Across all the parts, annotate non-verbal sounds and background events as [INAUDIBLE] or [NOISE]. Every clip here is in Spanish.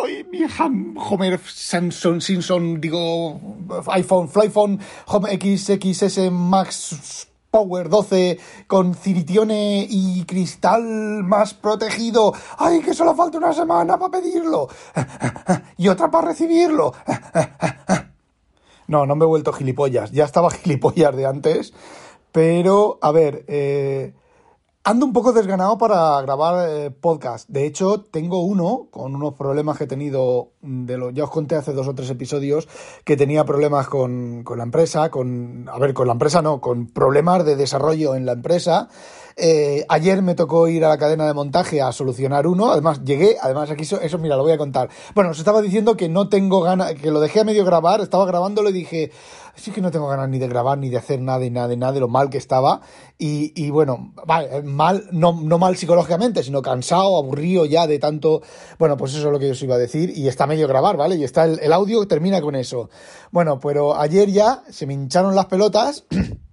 estoy! Mi Ham, Homer Samson, Simpson, digo, iPhone, Flyphone, Home XXS Max Power 12 con ciritione y cristal más protegido. ¡Ay, que solo falta una semana para pedirlo! Y otra para recibirlo. No, no me he vuelto gilipollas. Ya estaba gilipollas de antes. Pero, a ver, eh, Ando un poco desganado para grabar eh, podcast. De hecho, tengo uno con unos problemas que he tenido. De lo, ya os conté hace dos o tres episodios que tenía problemas con, con la empresa. Con, a ver, con la empresa no, con problemas de desarrollo en la empresa. Eh, ayer me tocó ir a la cadena de montaje a solucionar uno. Además, llegué, además aquí eso, eso, mira, lo voy a contar. Bueno, os estaba diciendo que no tengo ganas, que lo dejé a medio grabar, estaba grabándolo y dije, sí que no tengo ganas ni de grabar, ni de hacer nada, y nada, de nada, de lo mal que estaba. Y, y bueno, vale, mal, no, no mal psicológicamente, sino cansado, aburrido ya de tanto. Bueno, pues eso es lo que yo os iba a decir. Y está medio grabar, ¿vale? Y está el, el audio termina con eso. Bueno, pero ayer ya se me hincharon las pelotas. [CLEARS THROAT]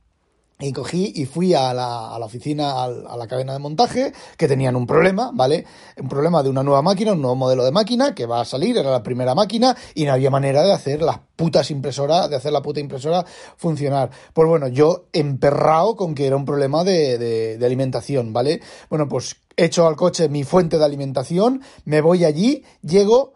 Y cogí y fui a la, a la oficina, a la cadena de montaje, que tenían un problema, ¿vale? Un problema de una nueva máquina, un nuevo modelo de máquina que va a salir, era la primera máquina y no había manera de hacer las putas impresoras, de hacer la puta impresora funcionar. Pues bueno, yo emperrado con que era un problema de, de, de alimentación, ¿vale? Bueno, pues echo al coche mi fuente de alimentación, me voy allí, llego,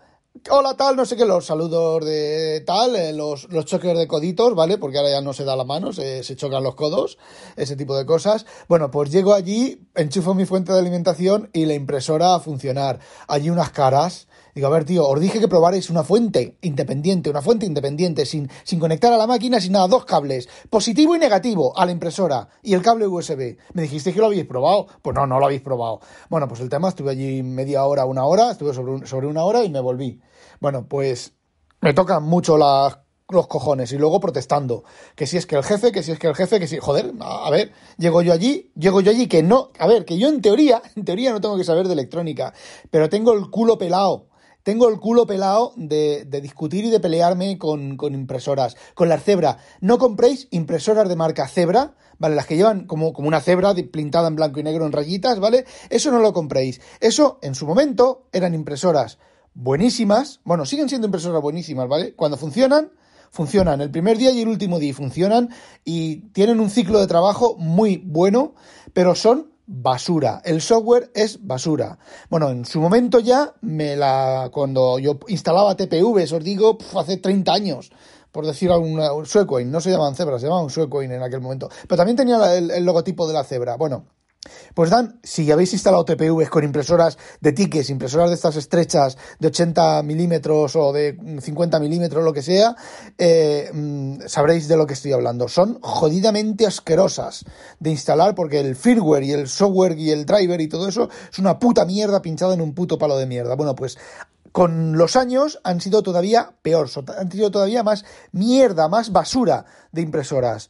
Hola tal, no sé qué, los saludos de tal, eh, los, los choques de coditos, ¿vale? Porque ahora ya no se da la mano, se, se chocan los codos, ese tipo de cosas. Bueno, pues llego allí, enchufo mi fuente de alimentación y la impresora a funcionar. Allí unas caras, Digo, a ver, tío, os dije que probarais una fuente independiente, una fuente independiente, sin, sin conectar a la máquina, sin nada, dos cables, positivo y negativo, a la impresora y el cable USB. Me dijisteis que lo habéis probado. Pues no, no lo habéis probado. Bueno, pues el tema, estuve allí media hora, una hora, estuve sobre, sobre una hora y me volví. Bueno, pues me tocan mucho los cojones y luego protestando. Que si es que el jefe, que si es que el jefe, que si. Joder, a, ver, llego yo allí, llego yo allí que no. A ver, que yo en teoría, [LAUGHS] en teoría no tengo que saber de electrónica, pero tengo el culo pelado tengo el culo pelado de, discutir y de pelearme con, con, impresoras. Con las Zebra. No compréis impresoras de marca Zebra, ¿vale? Las que llevan como, como una cebra pintada en blanco y negro en rayitas, ¿vale? Eso no lo compréis. Eso, en su momento, eran impresoras buenísimas. Bueno, siguen siendo impresoras buenísimas, ¿vale? Cuando funcionan, funcionan el primer día y el último día funcionan y tienen un ciclo de trabajo muy bueno, pero son basura. El software es basura. Bueno, en su momento ya me la cuando yo instalaba TPV, os digo, hace 30 años, por decir alguna un Suecoin, no se llamaban cebras, se llamaban Suecoin en aquel momento, pero también tenía el logotipo de la cebra. Bueno, pues Dan, si habéis instalado TPVs con impresoras de tickets, impresoras de estas estrechas de 80 milímetros o de 50 milímetros, lo que sea, eh, mm, sabréis de lo que estoy hablando. Son jodidamente asquerosas de instalar porque el firmware y el software y el driver y todo eso es una puta mierda pinchada en un puto palo de mierda. Bueno, pues con los años han sido todavía peor, han sido todavía más mierda, más basura de impresoras.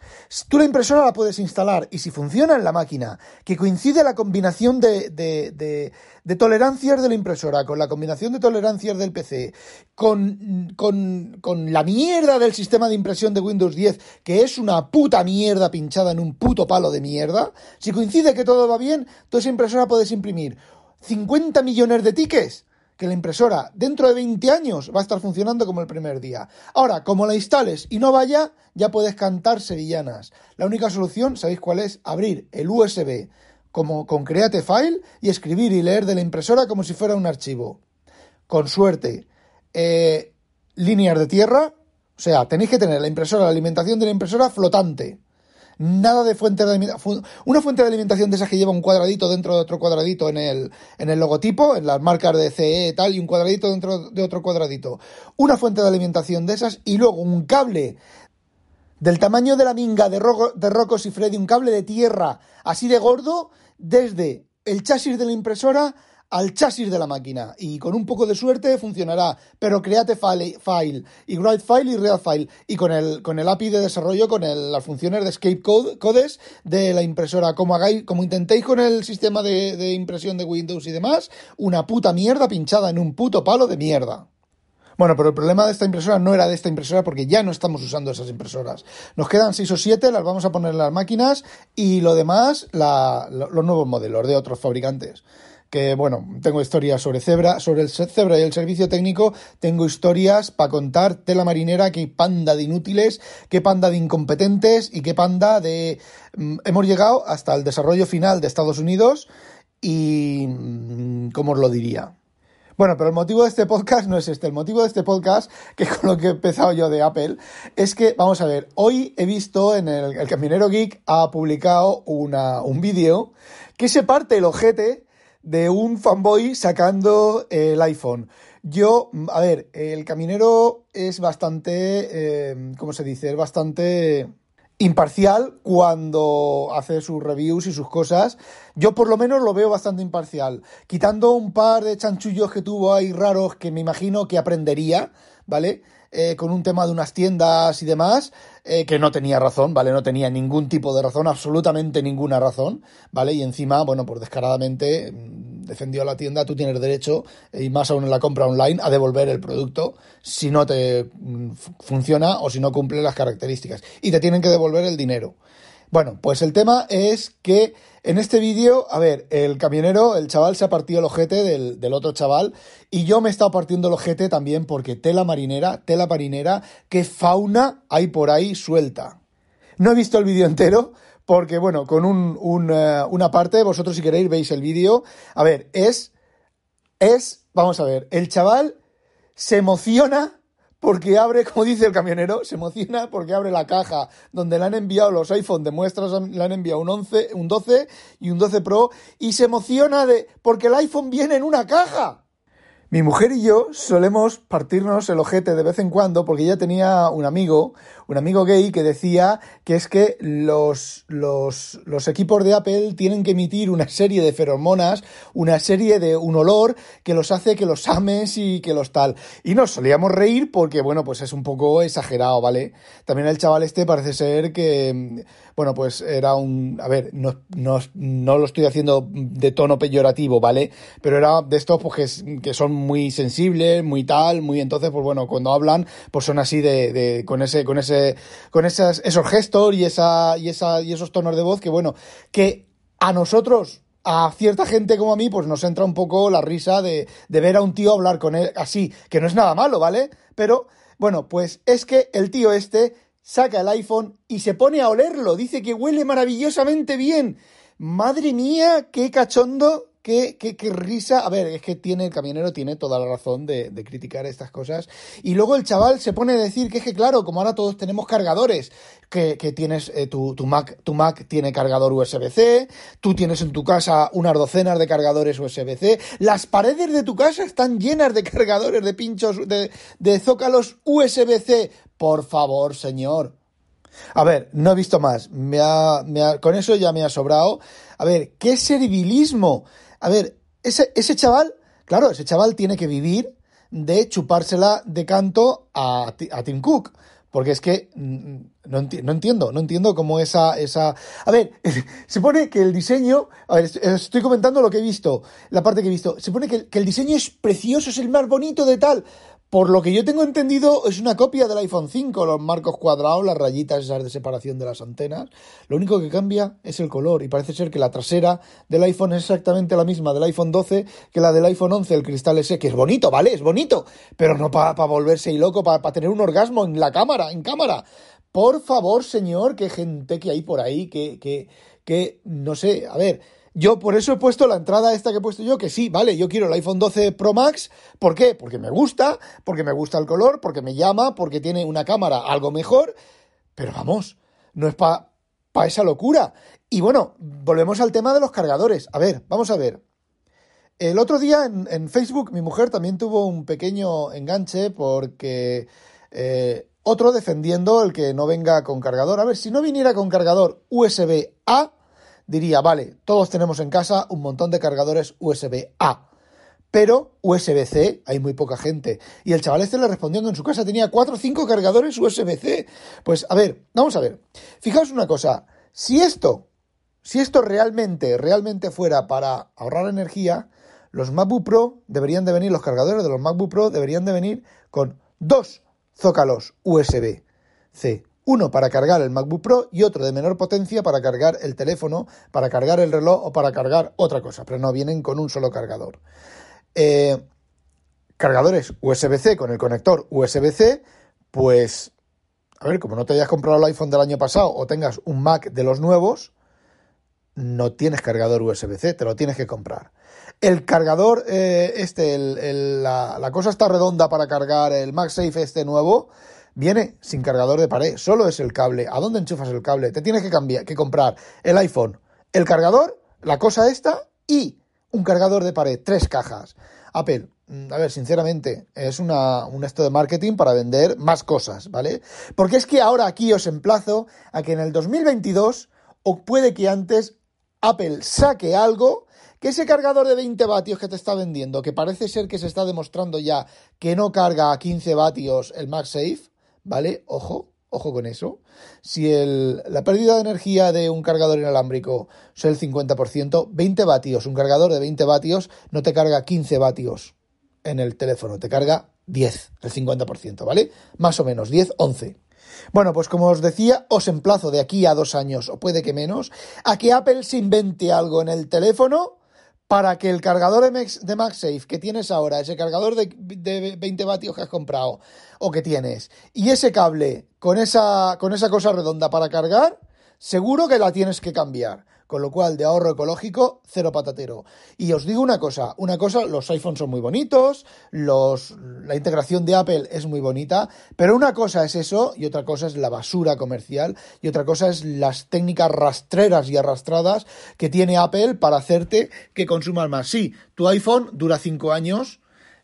Tú la impresora la puedes instalar y si funciona en la máquina, que coincide la combinación de, de, de, de tolerancias de la impresora con la combinación de tolerancias del PC, con, con, con la mierda del sistema de impresión de Windows 10, que es una puta mierda pinchada en un puto palo de mierda, si coincide que todo va bien, tú esa impresora puedes imprimir 50 millones de tickets que la impresora dentro de 20 años va a estar funcionando como el primer día. Ahora, como la instales y no vaya, ya puedes cantar sevillanas. La única solución, ¿sabéis cuál es? Abrir el USB como con Create File y escribir y leer de la impresora como si fuera un archivo. Con suerte. Eh, líneas de tierra, o sea, tenéis que tener la impresora, la alimentación de la impresora flotante nada de fuente de alimentación. Una fuente de alimentación de esas que lleva un cuadradito dentro de otro cuadradito en el, en el logotipo, en las marcas de CE y tal, y un cuadradito dentro de otro cuadradito. Una fuente de alimentación de esas y luego un cable del tamaño de la minga de, de Rocos y Freddy, un cable de tierra así de gordo, desde el chasis de la impresora al chasis de la máquina y con un poco de suerte funcionará, pero create file, file y write file y read file y con el, con el API de desarrollo, con las funciones de escape code, codes de la impresora, como hagáis, como intentéis con el sistema de, de impresión de Windows y demás, una puta mierda pinchada en un puto palo de mierda. Bueno, pero el problema de esta impresora no era de esta impresora porque ya no estamos usando esas impresoras. Nos quedan 6 o 7, las vamos a poner en las máquinas y lo demás, los nuevos modelos de otros fabricantes que bueno, tengo historias sobre Zebra, sobre el Zebra y el servicio técnico, tengo historias para contar tela marinera, qué panda de inútiles, qué panda de incompetentes y qué panda de... Mm, hemos llegado hasta el desarrollo final de Estados Unidos y... Mm, ¿cómo os lo diría? Bueno, pero el motivo de este podcast no es este. El motivo de este podcast, [LAUGHS] que con lo que he empezado yo de Apple, es que, vamos a ver, hoy he visto en el, el Caminero Geek ha publicado una, un vídeo que se parte el ojete de un fanboy sacando el iPhone. Yo, a ver, el caminero es bastante, eh, ¿cómo se dice? Es bastante imparcial cuando hace sus reviews y sus cosas. Yo por lo menos lo veo bastante imparcial. Quitando un par de chanchullos que tuvo ahí raros que me imagino que aprendería, ¿vale? Eh, con un tema de unas tiendas y demás, eh, que no tenía razón, ¿vale? No tenía ningún tipo de razón, absolutamente ninguna razón, ¿vale? Y encima, bueno, pues descaradamente mm, defendió a la tienda, tú tienes derecho, y más aún en la compra online, a devolver el producto si no te mm, funciona o si no cumple las características. Y te tienen que devolver el dinero. Bueno, pues el tema es que en este vídeo, a ver, el camionero, el chaval se ha partido el ojete del, otro chaval y yo me he estado partiendo el ojete también porque tela marinera, tela marinera, qué fauna hay por ahí suelta. No he visto el vídeo entero porque, bueno, con un, eh, una parte, vosotros si queréis veis el vídeo. A ver, es, es, vamos a ver, el chaval se emociona porque abre, [LAUGHS] como dice el camionero, se emociona porque abre la caja donde le han enviado los iPhone de muestras, le han enviado un 11, un 12 y un 12 Pro y se emociona de porque el iPhone viene en una caja. Mi mujer y yo solemos partirnos el ojete de vez en cuando porque ella tenía un amigo, un amigo gay que decía que es que los, los, los, equipos de Apple tienen que emitir una serie de feromonas, una serie de un olor que los hace que los ames y que los tal. Y nos solíamos reír porque, bueno, pues es un poco exagerado, ¿vale? También el chaval este parece ser que, bueno, pues era un, a ver, no, no, no lo estoy haciendo de tono peyorativo, ¿vale? Pero era de estos pues que, que son muy sensibles, muy tal, muy entonces, pues bueno, cuando hablan, pues son así de, de con ese, con ese, con esos gestos y esa, y esa, y esos tonos de voz que bueno, que a nosotros, a cierta gente como a mí, pues nos entra un poco la risa de, de ver a un tío hablar con él así, que no es nada malo, ¿vale? Pero, bueno, pues es que el tío este saca el iPhone y se pone a olerlo, dice que huele maravillosamente bien. Madre mía, qué cachondo Qué, qué, qué, risa. A ver, es que tiene, el camionero tiene toda la razón de, de, criticar estas cosas. Y luego el chaval se pone a decir que es que, claro, como ahora todos tenemos cargadores, que, que tienes eh, tu, tu, Mac, tu Mac tiene cargador USB-C, tú tienes en tu casa unas docenas de cargadores USB-C, las paredes de tu casa están llenas de cargadores, de pinchos, de, de zócalos USB-C. Por favor, señor. A ver, no he visto más. Me ha, me ha, con eso ya me ha sobrado. A ver, ¿qué servilismo? A ver, ese, ese chaval, claro, ese chaval tiene que vivir de chupársela de canto a, a Tim Cook. Porque es que mm, no, enti no, entiendo, no entiendo cómo esa, esa... A ver, [LAUGHS] se pone que el diseño... A ver, estoy comentando lo que he visto, la parte que he visto. Se pone que, que el diseño es precioso, es el más bonito de tal. Por lo que yo tengo entendido, es una copia del iPhone 5, los marcos cuadrados, las rayitas esas de separación de las antenas. Lo único que cambia es el color y parece ser que la trasera del iPhone es exactamente la misma del iPhone 12 que la del iPhone 11, el cristal ese, que es bonito, ¿vale? Es bonito, pero no para pa volverse y loco, para pa tener un orgasmo en la cámara, en cámara. Por favor, señor, qué gente que hay por ahí, que, que, que, no sé, a ver yo por eso he puesto la entrada esta que he puesto yo, que sí, vale, yo quiero el iPhone 12 Pro Max. ¿Por qué? Porque me gusta, porque me gusta el color, porque me llama, porque tiene una cámara algo mejor. Pero vamos, no es para pa esa locura. Y bueno, volvemos al tema de los cargadores. A ver, vamos a ver. El otro día en, en Facebook mi mujer también tuvo un pequeño enganche porque eh, otro defendiendo el que no venga con cargador. A ver, si no viniera con cargador USB-A, diría, vale, todos tenemos en casa un montón de cargadores USB-A. pero USB-C, hay muy poca gente. Y el chaval este le respondió que en su casa tenía 4 o 5 cargadores USB-C. Pues a ver, vamos a ver. Fijaos una cosa, si esto, si esto realmente, realmente fuera para ahorrar energía, los MacBook Pro deberían de venir, los cargadores de los MacBook Pro deberían de venir con dos zócalos USB-C. Uno para cargar el MacBook Pro y otro de menor potencia para cargar el teléfono, para cargar el reloj o para cargar otra cosa, pero no vienen con un solo cargador. Eh, cargadores USB-C con el conector USB-C, pues, a ver, como no te hayas comprado el iPhone del año pasado o tengas un Mac de los nuevos, no tienes cargador USB-C, te lo tienes que comprar. El cargador, eh, este, la, la, cosa está redonda para cargar el MagSafe este nuevo, viene sin cargador de pared, solo es el cable. ¿A dónde enchufas el cable? Te tienes que, cambiar, que comprar el iPhone, el cargador, la cosa esta y un cargador de pared, tres cajas. Apple, mm, a ver, sinceramente, es una, un esto de marketing para vender más cosas, ¿vale? Porque es que ahora aquí os emplazo a que en el 2022, o puede que antes, Apple saque algo que ese cargador de 20 vatios que te está vendiendo, que parece ser que se está demostrando ya que no carga a 15 vatios el MagSafe, ¿vale? Ojo, ojo con eso. Si el, la pérdida de energía de un cargador inalámbrico es el 50%, 20 vatios, un cargador de 20 vatios no te carga 15 vatios en el teléfono, te carga 10, el 50%, ¿vale? Más o menos, 10, 11. Bueno, pues como os decía, os emplazo de aquí a dos años, o puede que menos, a que Apple se invente algo en el teléfono para que el cargador de MagSafe que tienes ahora, ese cargador de, 20 vatios que has comprado o que tienes, y ese cable con esa, con esa cosa redonda para cargar, seguro que la tienes que cambiar. Con lo cual, de ahorro ecológico, cero patatero. Y os digo una cosa, una cosa, los iPhones son muy bonitos, los, la integración de Apple es muy bonita, pero una cosa es eso y otra cosa es la basura comercial y otra cosa es las técnicas rastreras y arrastradas que tiene Apple para hacerte que consumas más. Sí, tu iPhone dura cinco años,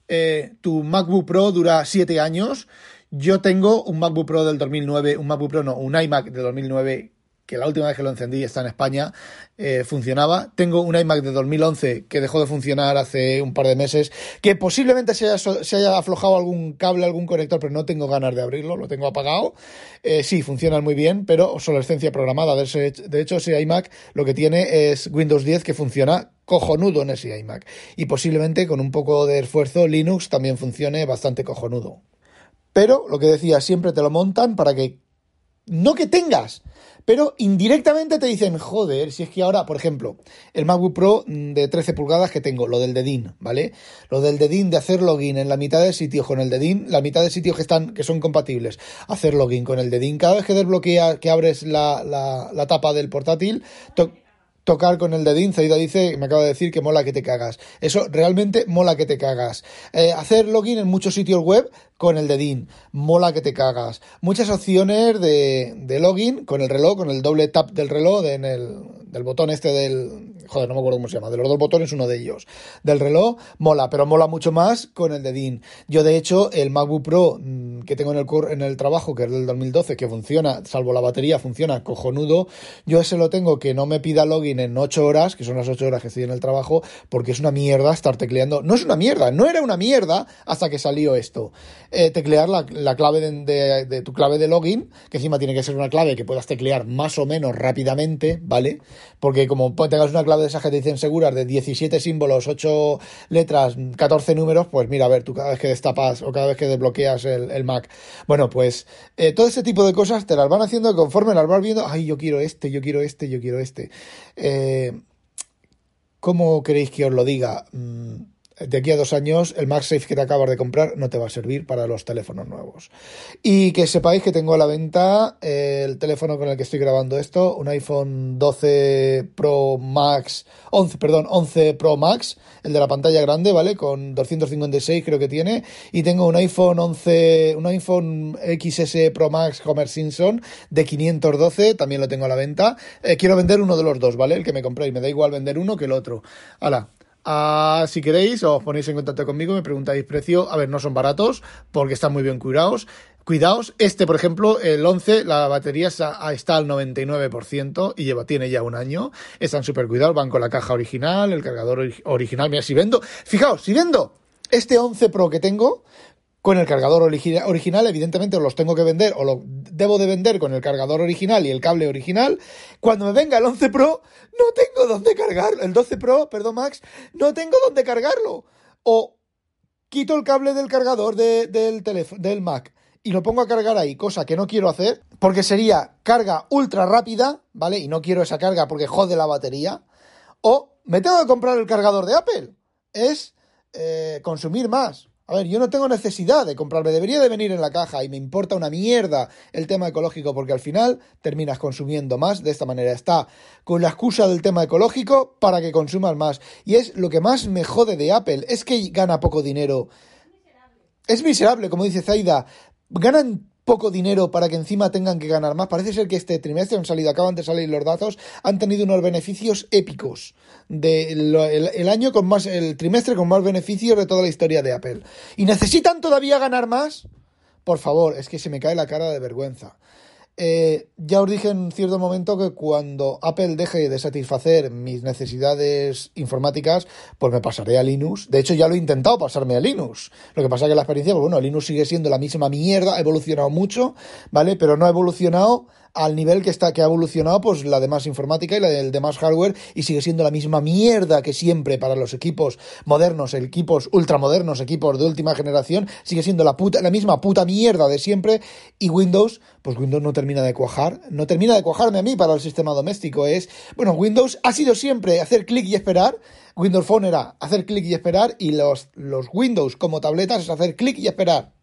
eh, tu MacBook Pro dura siete años, yo tengo un MacBook Pro del 2009, un MacBook Pro no, un iMac de 2009 que la última vez que lo encendí está en España, eh, funcionaba. Tengo un iMac de 2011 que dejó de funcionar hace un par de meses, que posiblemente se haya, aflojado algún cable, algún conector, pero no tengo ganas de abrirlo, lo tengo apagado. Eh, sí, funcionan muy bien, pero obsolescencia programada. De hecho, ese iMac lo que tiene es Windows 10 que funciona cojonudo en ese iMac. Y posiblemente con un poco de esfuerzo Linux también funcione bastante cojonudo. Pero lo que decía, siempre te lo montan para que no que tengas, pero indirectamente te dicen, joder, si es que ahora, por ejemplo, el MacBook Pro de 13 pulgadas que tengo, lo del dedín, ¿vale? Lo del dedín de hacer login en la mitad de sitios con el dedín, la mitad de sitios que están, que son compatibles, hacer login con el dedín, cada vez que desbloquea, que abres la, la, la tapa del portátil, tocar con el dedín. Zaida dice, me acaba de decir que mola que te cagas. Eso realmente mola que te cagas. Eh, hacer login en muchos sitios web con el dedín. Mola que te cagas. Muchas opciones de, de login con el reloj, con el doble tap del reloj, en el, del botón este del... Joder, no me acuerdo cómo se llama. De los dos botones, uno de ellos. Del reloj, mola, pero mola mucho más con el dedín. Yo, de hecho, el MacBook Pro mm, que tengo en el, en el trabajo, que es del 2012, que funciona, salvo la batería, funciona cojonudo. Yo ese lo tengo que no me pida login en 8 horas, que son las 8 horas que estoy en el trabajo, porque es una mierda estar tecleando. No es una mierda, no era una mierda hasta que salió esto. Eh, teclear la, la clave de, tu clave de login, que encima tiene que ser una clave que puedas teclear más o menos rápidamente, ¿vale? Porque como tengas una clave de esas que te dicen seguras de 17 símbolos, 8 letras, 14 números, pues mira, a ver, tú cada vez que destapas o cada vez que desbloqueas el, Mac. Bueno, pues eh, todo ese tipo de cosas te las van haciendo conforme las vas viendo, ay, yo quiero este, yo quiero este, yo quiero este. Eh, ¿Cómo queréis que os lo diga? Mm, de aquí a dos años el MagSafe que te acabas de comprar no te va a servir para los teléfonos nuevos. Y que sepáis que tengo a la venta el teléfono con el que estoy grabando esto, un iPhone 12 Pro Max, 11, perdón, 11 Pro Max, el de la pantalla grande, ¿vale? Con 256 creo que tiene. Y tengo un iPhone 11, un iPhone XS Pro Max Homer Simpson de 512, también lo tengo a la venta. Eh, quiero vender uno de los dos, ¿vale? El que me compréis, me da igual vender uno que el otro. Hala, Ah, si queréis, os ponéis en contacto conmigo, me preguntáis precio. A ver, no son baratos porque están muy bien cuidados. Cuidaos, este por ejemplo, el 11, la batería está, al 99% y lleva, tiene ya un año. Están súper cuidados, van con la caja original, el cargador original. Mira, si vendo, fijaos, si vendo este 11 Pro que tengo, con el cargador original, evidentemente los tengo que vender o lo debo de vender con el cargador original y el cable original. Cuando me venga el 11 Pro, no tengo dónde cargarlo. El 12 Pro, perdón Max, no tengo dónde cargarlo. O quito el cable del cargador del, del Mac y lo pongo a cargar ahí, cosa que no quiero hacer, porque sería carga ultra rápida, ¿vale? Y no quiero esa carga porque jode la batería. O me tengo que comprar el cargador de Apple. Es eh, consumir más. A ver, yo no tengo necesidad de comprarme, debería de venir en la caja y me importa una mierda el tema ecológico porque al final terminas consumiendo más de esta manera. Está con la excusa del tema ecológico para que consumas más. Y es lo que más me jode de Apple, es que gana poco dinero. Es miserable, como dice Zaida. Ganan poco dinero para que encima tengan que ganar más. Parece ser que este trimestre han salido, acaban de salir los datos, han tenido unos beneficios épicos. De año con más, el trimestre con más beneficios de toda la historia de Apple. ¿Y necesitan todavía ganar más? Por favor, es que se me cae la cara de vergüenza. Eh, ya os dije en cierto momento que cuando Apple deje de satisfacer mis necesidades informáticas, pues me pasaré a Linux. De hecho, ya lo he intentado pasarme a Linux. Lo que pasa es que la experiencia, pues bueno, Linux sigue siendo la misma mierda, ha evolucionado mucho, ¿vale? Pero no ha evolucionado al nivel que está que ha evolucionado pues la demás informática y la del demás hardware y sigue siendo la misma mierda que siempre para los equipos modernos, equipos ultramodernos, equipos de última generación, sigue siendo la puta la misma puta mierda de siempre y Windows, pues Windows no termina de cuajar, no termina de cuajarme a mí para el sistema doméstico, es bueno, Windows ha sido siempre hacer clic y esperar Windows Phone era hacer clic y esperar y los, los Windows como tabletas es hacer clic y esperar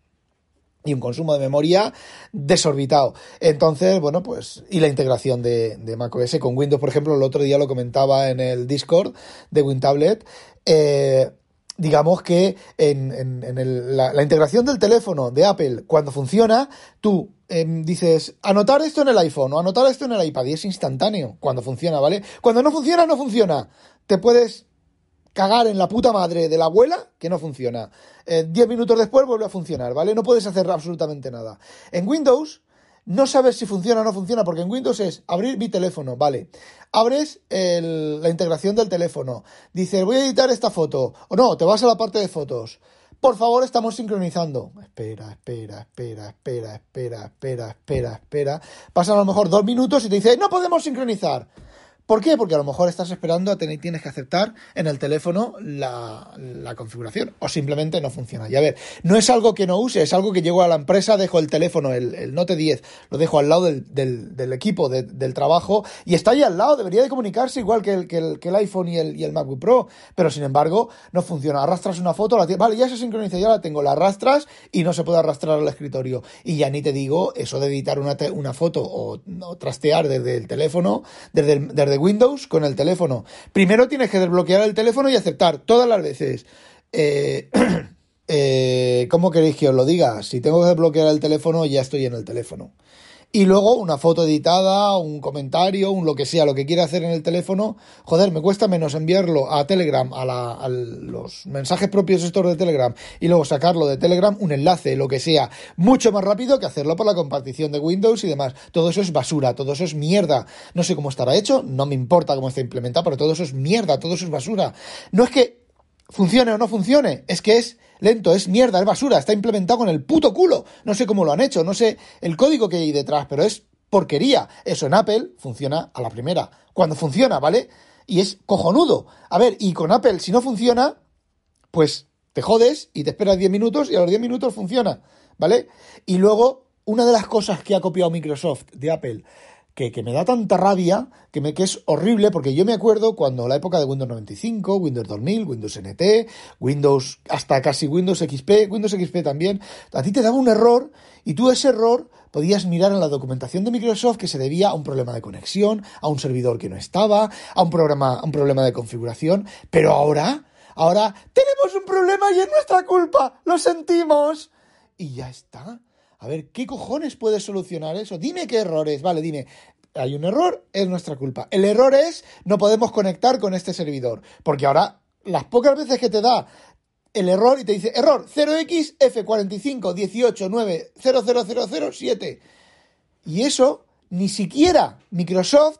y un consumo de memoria desorbitado. Entonces, bueno, pues, y la integración de, de macOS con Windows, por ejemplo, el otro día lo comentaba en el Discord de WinTablet. Eh, digamos que en, en, la, integración del teléfono de Apple, cuando funciona, tú em, dices, anotar esto en el iPhone o anotar esto en el iPad y es instantáneo cuando funciona, ¿vale? Cuando no funciona, no funciona. Te puedes cagar en la puta madre de la abuela que no funciona. Eh, diez minutos después vuelve a funcionar, ¿vale? No puedes hacer absolutamente nada. En Windows no sabes si funciona o no funciona, porque en Windows es abrir mi teléfono, ¿vale? Abres la integración del teléfono. Dices, voy a editar esta foto. O no, te vas a la parte de fotos. Por favor, estamos sincronizando. Espera, espera, espera, espera, espera, espera, espera, espera. Pasan a lo mejor dos minutos y te dice, no podemos sincronizar. ¿Por qué? Porque a lo mejor estás esperando a tener, tienes que aceptar en el teléfono la, configuración o simplemente no funciona. Y a ver, no es algo que no use, es algo que llego a la empresa, dejo el teléfono, el, Note 10, lo dejo al lado del, equipo del trabajo y está ahí al lado, debería de comunicarse igual que el, que el, iPhone y el, y el MacBook Pro, pero sin embargo no funciona. Arrastras una foto, la vale, ya se sincroniza, ya la tengo, la arrastras y no se puede arrastrar al escritorio. Y ya ni te digo eso de editar una, una foto o, trastear desde el teléfono, desde, desde Windows con el teléfono. Primero tienes que desbloquear el teléfono y aceptar todas las veces. Eh, [CLEARS THROAT] eh, ¿Cómo queréis que os lo diga? Si tengo que desbloquear el teléfono, ya estoy en el teléfono y luego una foto editada, un comentario, un lo que sea, lo que quiera hacer en el teléfono, joder, me cuesta menos enviarlo a Telegram, a, la, a los mensajes propios estos de Telegram, y luego sacarlo de Telegram, un enlace, lo que sea, mucho más rápido que hacerlo por la compartición de Windows y demás. Todo eso es basura, todo eso es mierda. No sé cómo estará hecho, no me importa cómo está implementado, pero todo eso es mierda, todo eso es basura. No es que funcione o no funcione, es que es lento, es mierda, es basura, está implementado con el puto culo. No sé cómo lo han hecho, no sé el código que hay detrás, pero es porquería. Eso en Apple funciona a la primera. Cuando funciona, ¿vale? Y es cojonudo. A ver, y con Apple, si no funciona, pues te jodes y te esperas 10 minutos y a los 10 minutos funciona, ¿vale? Y luego, una de las cosas que ha copiado Microsoft de Apple que, me da tanta rabia, que, me, que es horrible, porque yo me acuerdo cuando la época de Windows 95, Windows 2000, Windows NT, Windows, hasta casi Windows XP, Windows XP también, a ti te daba un error y tú ese error podías mirar en la documentación de Microsoft que se debía a un problema de conexión, a un servidor que no estaba, a un, programa, a un problema de configuración, pero ahora, ahora tenemos un problema y es nuestra culpa, lo sentimos. Y ya está. A ver, ¿qué cojones puede solucionar eso? Dime qué errores. Vale, dime. Hay un error, es nuestra culpa. El error es no podemos conectar con este servidor. Porque ahora las pocas veces que te da el error y te dice error 0x F4518900007. Y eso ni siquiera Microsoft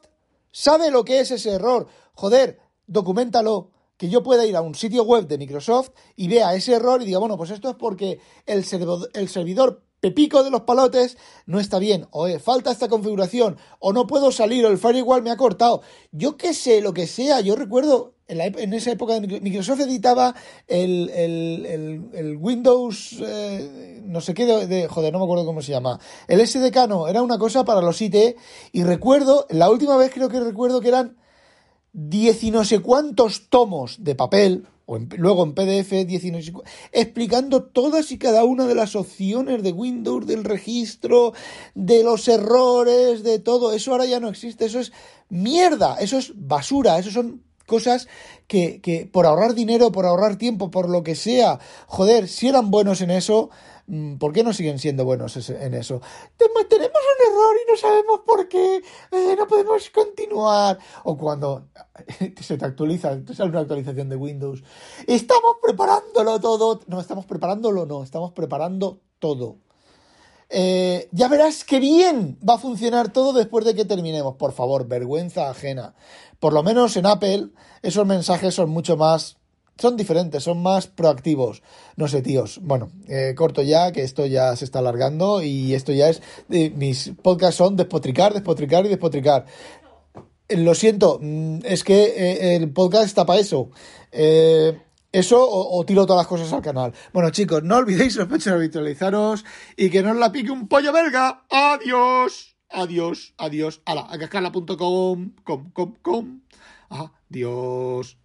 sabe lo que es ese error. Joder, documentalo. Que yo pueda ir a un sitio web de Microsoft y vea ese error y diga, bueno, pues esto es porque el servidor Pepico de los palotes no está bien, o falta esta configuración, o no puedo salir, o el firewall me ha cortado. Yo qué sé, lo que sea, yo recuerdo en, esa época Microsoft editaba el, Windows, eh, no sé qué, de, joder, no me acuerdo cómo se llama. El SDK no, era una cosa para los IT. Y recuerdo, la última vez creo que recuerdo que eran 10 y no sé cuántos tomos de papel, o luego en PDF, 19, explicando todas y cada una de las opciones de Windows, del registro, de los errores, de todo. Eso ahora ya no existe, eso es mierda, eso es basura, eso son cosas que, que, por ahorrar dinero, por ahorrar tiempo, por lo que sea, joder, si eran buenos en eso, ¿por qué no siguen siendo buenos en eso? Tenemos un error y no sabemos por qué, eh, no podemos continuar. O cuando [LAUGHS] se te actualiza, te sale una actualización de Windows, estamos preparándolo todo, no, estamos preparándolo, no, estamos preparando todo. Eh, ya verás qué bien va a funcionar todo después de que terminemos. Por favor, vergüenza ajena. Por lo menos en Apple, esos mensajes son mucho más. Son diferentes, son más proactivos. No sé, tíos. Bueno, eh, corto ya, que esto ya se está alargando y esto ya es. mis podcasts son despotricar, despotricar y despotricar. Eh, lo siento, mm, es que el podcast está para eso. Eh, eso o, tiro todas las cosas al canal. Bueno, chicos, no olvidéis los habitualizaros y que no os la pique un pollo belga. Adiós. Adiós. Adiós. Hala, a cascarla.com. Com, com, com. Adiós.